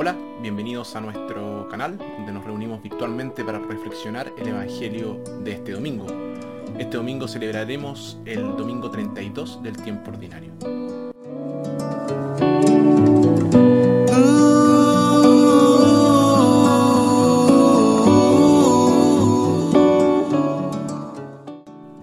Hola, bienvenidos a nuestro canal, donde nos reunimos virtualmente para reflexionar el Evangelio de este domingo. Este domingo celebraremos el domingo 32 del tiempo ordinario.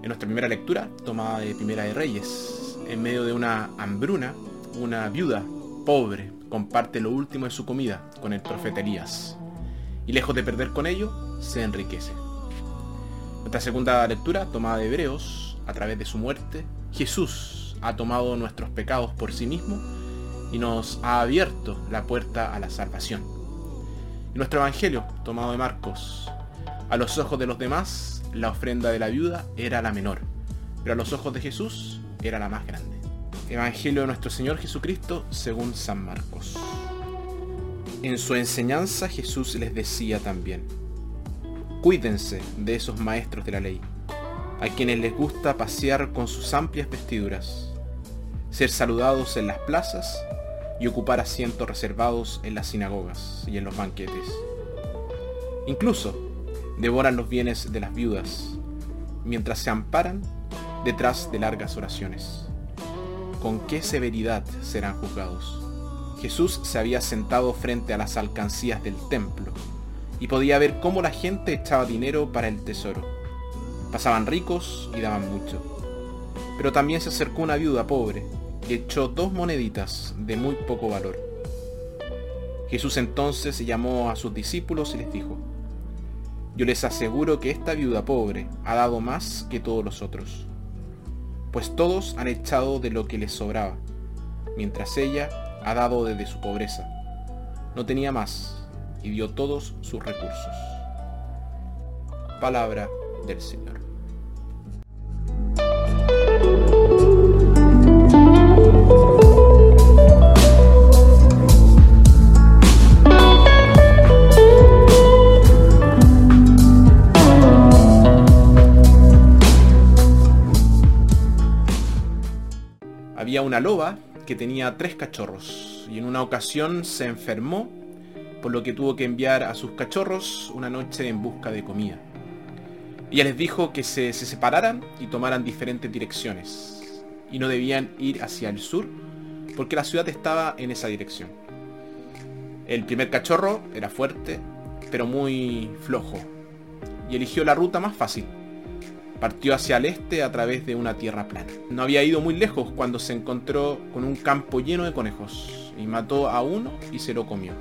En nuestra primera lectura, tomada de Primera de Reyes, en medio de una hambruna, una viuda pobre comparte lo último de su comida con el profeta Elías, y lejos de perder con ello, se enriquece. Nuestra segunda lectura, tomada de Hebreos, a través de su muerte, Jesús ha tomado nuestros pecados por sí mismo y nos ha abierto la puerta a la salvación. Y nuestro Evangelio, tomado de Marcos, a los ojos de los demás, la ofrenda de la viuda era la menor, pero a los ojos de Jesús era la más grande. Evangelio de nuestro Señor Jesucristo según San Marcos. En su enseñanza Jesús les decía también, cuídense de esos maestros de la ley, a quienes les gusta pasear con sus amplias vestiduras, ser saludados en las plazas y ocupar asientos reservados en las sinagogas y en los banquetes. Incluso devoran los bienes de las viudas, mientras se amparan detrás de largas oraciones con qué severidad serán juzgados. Jesús se había sentado frente a las alcancías del templo y podía ver cómo la gente echaba dinero para el tesoro. Pasaban ricos y daban mucho. Pero también se acercó una viuda pobre y echó dos moneditas de muy poco valor. Jesús entonces llamó a sus discípulos y les dijo, yo les aseguro que esta viuda pobre ha dado más que todos los otros pues todos han echado de lo que les sobraba, mientras ella ha dado desde su pobreza. No tenía más y dio todos sus recursos. Palabra del Señor. Una loba que tenía tres cachorros y en una ocasión se enfermó, por lo que tuvo que enviar a sus cachorros una noche en busca de comida. Ella les dijo que se, se separaran y tomaran diferentes direcciones y no debían ir hacia el sur porque la ciudad estaba en esa dirección. El primer cachorro era fuerte, pero muy flojo, y eligió la ruta más fácil, Partió hacia el este a través de una tierra plana. No había ido muy lejos cuando se encontró con un campo lleno de conejos y mató a uno y se lo comió.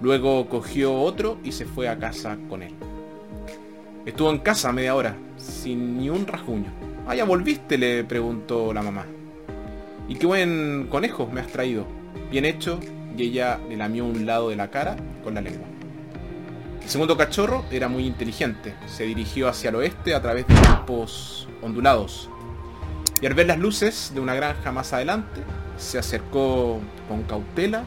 Luego cogió otro y se fue a casa con él. Estuvo en casa media hora, sin ni un rasguño. Ah, ya volviste, le preguntó la mamá. Y qué buen conejo me has traído. Bien hecho, y ella le lamió un lado de la cara con la lengua. El segundo cachorro era muy inteligente. Se dirigió hacia el oeste a través de campos ondulados. Y al ver las luces de una granja más adelante, se acercó con cautela.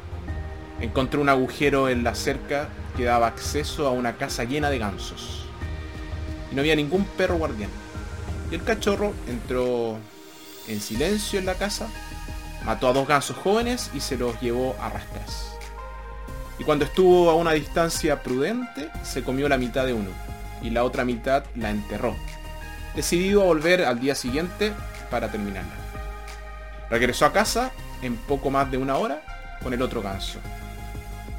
Encontró un agujero en la cerca que daba acceso a una casa llena de gansos. Y no había ningún perro guardián. Y el cachorro entró en silencio en la casa, mató a dos gansos jóvenes y se los llevó a rastras y cuando estuvo a una distancia prudente, se comió la mitad de uno y la otra mitad la enterró, decidido a volver al día siguiente para terminarla. Regresó a casa en poco más de una hora con el otro ganso,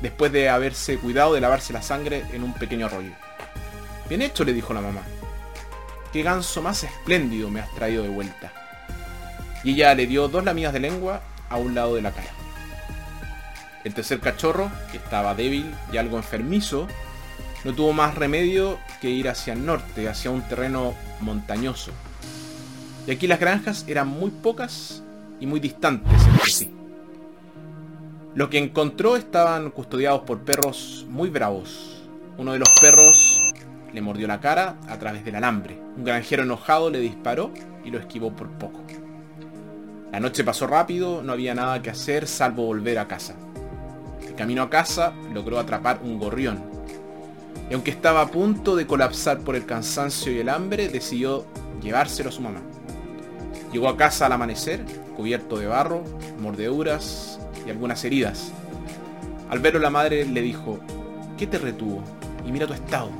después de haberse cuidado de lavarse la sangre en un pequeño arroyo. Bien hecho, le dijo la mamá. Qué ganso más espléndido me has traído de vuelta. Y ella le dio dos lamidas de lengua a un lado de la cara. El tercer cachorro, que estaba débil y algo enfermizo, no tuvo más remedio que ir hacia el norte, hacia un terreno montañoso. Y aquí las granjas eran muy pocas y muy distantes entre sí. Lo que encontró estaban custodiados por perros muy bravos. Uno de los perros le mordió la cara a través del alambre. Un granjero enojado le disparó y lo esquivó por poco. La noche pasó rápido, no había nada que hacer salvo volver a casa camino a casa logró atrapar un gorrión. Y aunque estaba a punto de colapsar por el cansancio y el hambre, decidió llevárselo a su mamá. Llegó a casa al amanecer, cubierto de barro, mordeduras y algunas heridas. Al verlo la madre le dijo, ¿qué te retuvo? Y mira tu estado.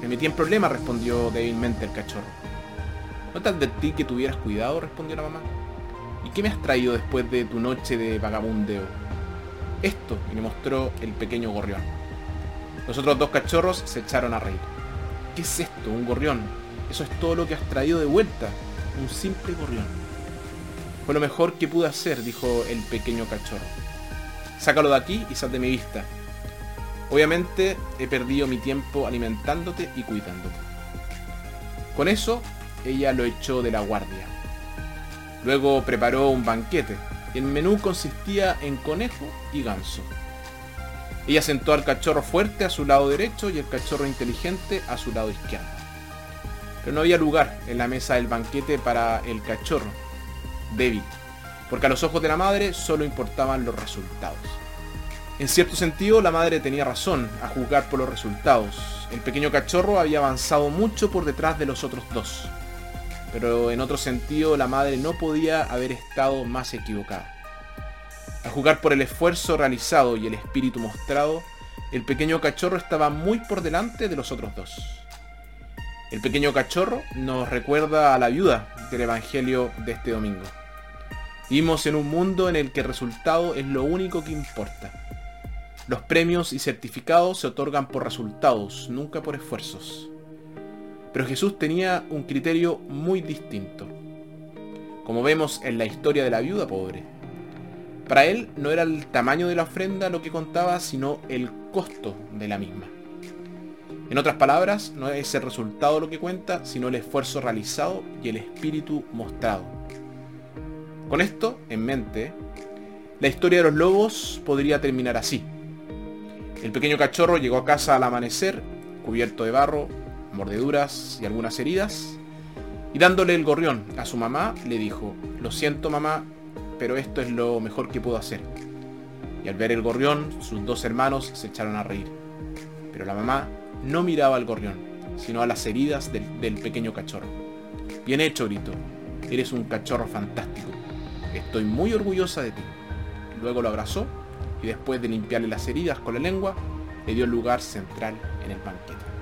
Me metí en problemas, respondió débilmente el cachorro. ¿No te advertí que tuvieras cuidado? respondió la mamá. ¿Y qué me has traído después de tu noche de vagabundeo? Esto, y le mostró el pequeño gorrión. Los otros dos cachorros se echaron a reír. ¿Qué es esto? ¿Un gorrión? Eso es todo lo que has traído de vuelta. Un simple gorrión. Fue lo mejor que pude hacer, dijo el pequeño cachorro. Sácalo de aquí y sal de mi vista. Obviamente he perdido mi tiempo alimentándote y cuidándote. Con eso, ella lo echó de la guardia. Luego preparó un banquete. El menú consistía en conejo y ganso. Ella sentó al cachorro fuerte a su lado derecho y el cachorro inteligente a su lado izquierdo. Pero no había lugar en la mesa del banquete para el cachorro, débil, porque a los ojos de la madre solo importaban los resultados. En cierto sentido, la madre tenía razón a juzgar por los resultados. El pequeño cachorro había avanzado mucho por detrás de los otros dos. Pero en otro sentido, la madre no podía haber estado más equivocada. A jugar por el esfuerzo realizado y el espíritu mostrado, el pequeño cachorro estaba muy por delante de los otros dos. El pequeño cachorro nos recuerda a la viuda del Evangelio de este domingo. Vivimos en un mundo en el que el resultado es lo único que importa. Los premios y certificados se otorgan por resultados, nunca por esfuerzos. Pero Jesús tenía un criterio muy distinto, como vemos en la historia de la viuda pobre. Para él no era el tamaño de la ofrenda lo que contaba, sino el costo de la misma. En otras palabras, no es el resultado lo que cuenta, sino el esfuerzo realizado y el espíritu mostrado. Con esto en mente, la historia de los lobos podría terminar así. El pequeño cachorro llegó a casa al amanecer, cubierto de barro, mordeduras y algunas heridas, y dándole el gorrión a su mamá, le dijo, lo siento mamá, pero esto es lo mejor que puedo hacer. Y al ver el gorrión, sus dos hermanos se echaron a reír. Pero la mamá no miraba al gorrión, sino a las heridas del, pequeño cachorro. Bien hecho, gritó. Eres un cachorro fantástico. Estoy muy orgullosa de ti. Luego lo abrazó y después de limpiarle las heridas con la lengua, le dio lugar central en el banquete.